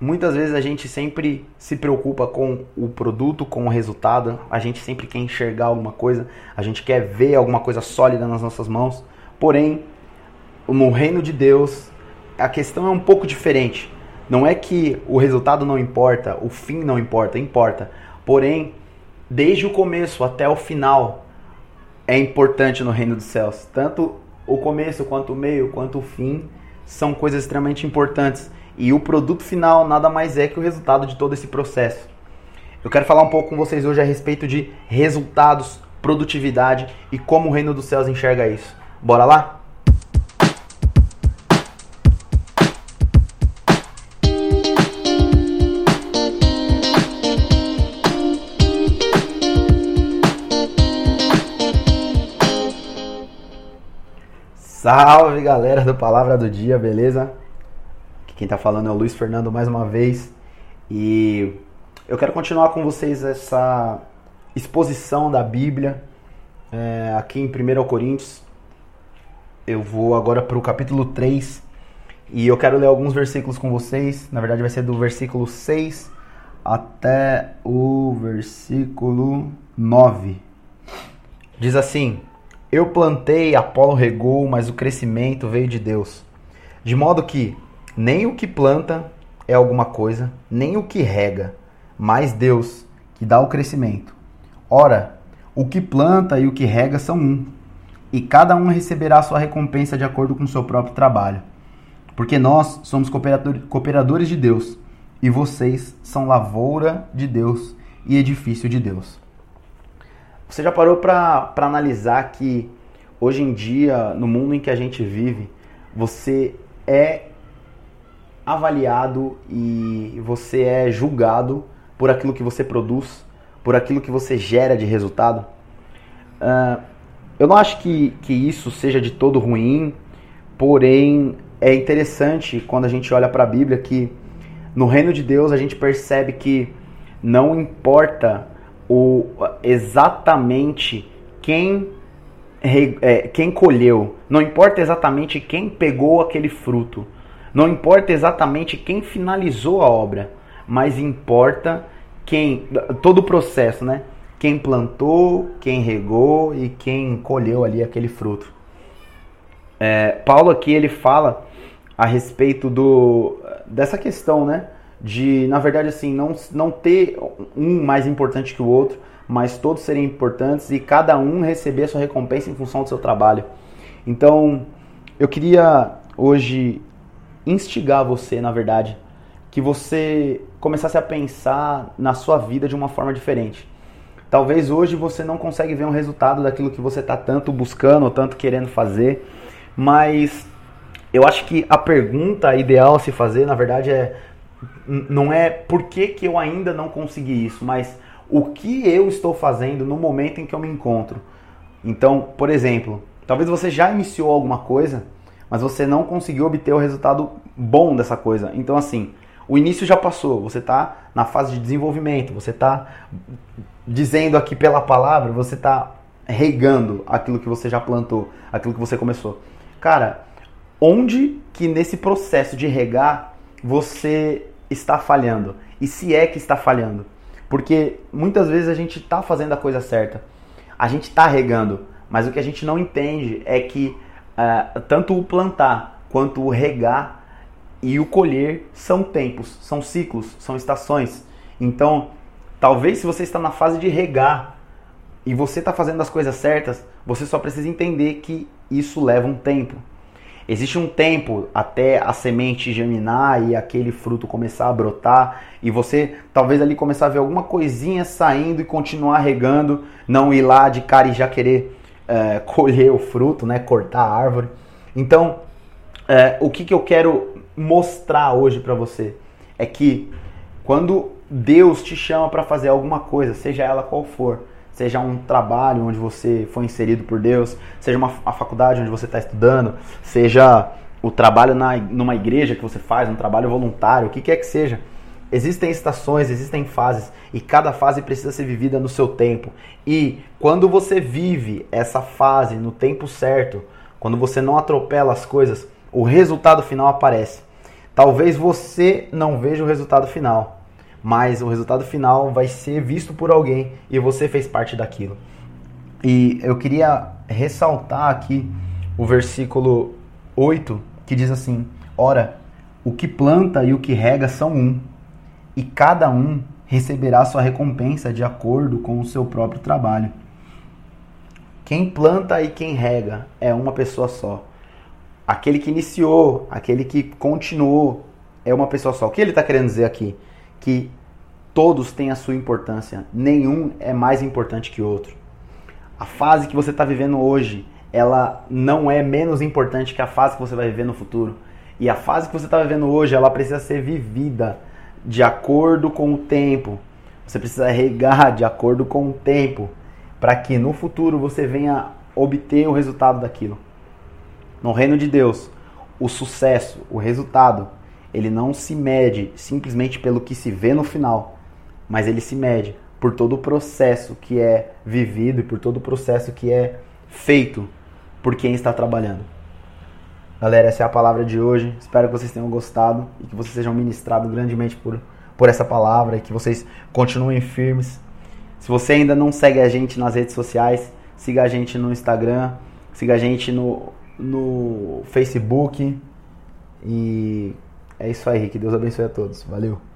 muitas vezes a gente sempre se preocupa com o produto, com o resultado, a gente sempre quer enxergar alguma coisa, a gente quer ver alguma coisa sólida nas nossas mãos. Porém, no reino de Deus, a questão é um pouco diferente. Não é que o resultado não importa, o fim não importa, importa. Porém, desde o começo até o final é importante no reino dos céus. Tanto o começo, quanto o meio, quanto o fim são coisas extremamente importantes. E o produto final nada mais é que o resultado de todo esse processo. Eu quero falar um pouco com vocês hoje a respeito de resultados, produtividade e como o reino dos céus enxerga isso. Bora lá? Salve galera do Palavra do Dia, beleza? Quem está falando é o Luiz Fernando mais uma vez e eu quero continuar com vocês essa exposição da Bíblia é, aqui em 1 Coríntios. Eu vou agora para o capítulo 3 e eu quero ler alguns versículos com vocês. Na verdade, vai ser do versículo 6 até o versículo 9. Diz assim: Eu plantei, Apolo regou, mas o crescimento veio de Deus. De modo que nem o que planta é alguma coisa, nem o que rega, mas Deus que dá o crescimento. Ora, o que planta e o que rega são um, e cada um receberá sua recompensa de acordo com o seu próprio trabalho. Porque nós somos cooperadores de Deus, e vocês são lavoura de Deus e edifício de Deus. Você já parou para analisar que hoje em dia, no mundo em que a gente vive, você é avaliado e você é julgado por aquilo que você produz, por aquilo que você gera de resultado. Uh, eu não acho que, que isso seja de todo ruim, porém é interessante quando a gente olha para a Bíblia que no reino de Deus a gente percebe que não importa o exatamente quem é, quem colheu, não importa exatamente quem pegou aquele fruto, não importa exatamente quem finalizou a obra, mas importa quem todo o processo, né? Quem plantou, quem regou e quem colheu ali aquele fruto. É, Paulo aqui ele fala a respeito do dessa questão, né? De na verdade assim não não ter um mais importante que o outro, mas todos serem importantes e cada um receber a sua recompensa em função do seu trabalho. Então eu queria hoje instigar você, na verdade, que você começasse a pensar na sua vida de uma forma diferente. Talvez hoje você não consegue ver um resultado daquilo que você está tanto buscando, tanto querendo fazer, mas eu acho que a pergunta ideal a se fazer, na verdade, é não é por que, que eu ainda não consegui isso, mas o que eu estou fazendo no momento em que eu me encontro. Então, por exemplo, talvez você já iniciou alguma coisa mas você não conseguiu obter o resultado bom dessa coisa. Então, assim, o início já passou, você está na fase de desenvolvimento, você está dizendo aqui pela palavra, você está regando aquilo que você já plantou, aquilo que você começou. Cara, onde que nesse processo de regar você está falhando? E se é que está falhando? Porque muitas vezes a gente está fazendo a coisa certa, a gente está regando, mas o que a gente não entende é que uh, tanto o plantar quanto o regar e o colher são tempos, são ciclos, são estações. Então, talvez se você está na fase de regar e você está fazendo as coisas certas, você só precisa entender que isso leva um tempo. Existe um tempo até a semente germinar e aquele fruto começar a brotar e você talvez ali começar a ver alguma coisinha saindo e continuar regando, não ir lá de cara e já querer é, colher o fruto, né? Cortar a árvore. Então, é, o que, que eu quero mostrar hoje para você é que quando Deus te chama para fazer alguma coisa, seja ela qual for, seja um trabalho onde você foi inserido por Deus, seja uma faculdade onde você está estudando, seja o trabalho na, numa igreja que você faz, um trabalho voluntário, o que quer que seja. Existem estações, existem fases e cada fase precisa ser vivida no seu tempo. E quando você vive essa fase no tempo certo, quando você não atropela as coisas, o resultado final aparece. Talvez você não veja o resultado final, mas o resultado final vai ser visto por alguém e você fez parte daquilo. E eu queria ressaltar aqui o versículo 8 que diz assim: Ora, o que planta e o que rega são um, e cada um receberá sua recompensa de acordo com o seu próprio trabalho. Quem planta e quem rega é uma pessoa só. Aquele que iniciou, aquele que continuou, é uma pessoa só. O que ele está querendo dizer aqui? Que todos têm a sua importância, nenhum é mais importante que outro. A fase que você está vivendo hoje, ela não é menos importante que a fase que você vai viver no futuro. E a fase que você está vivendo hoje, ela precisa ser vivida de acordo com o tempo. Você precisa regar de acordo com o tempo, para que no futuro você venha obter o resultado daquilo. No reino de Deus, o sucesso, o resultado, ele não se mede simplesmente pelo que se vê no final, mas ele se mede por todo o processo que é vivido e por todo o processo que é feito por quem está trabalhando. Galera, essa é a palavra de hoje. Espero que vocês tenham gostado e que vocês sejam ministrados grandemente por, por essa palavra e que vocês continuem firmes. Se você ainda não segue a gente nas redes sociais, siga a gente no Instagram, siga a gente no, no Facebook. E é isso aí. Que Deus abençoe a todos. Valeu.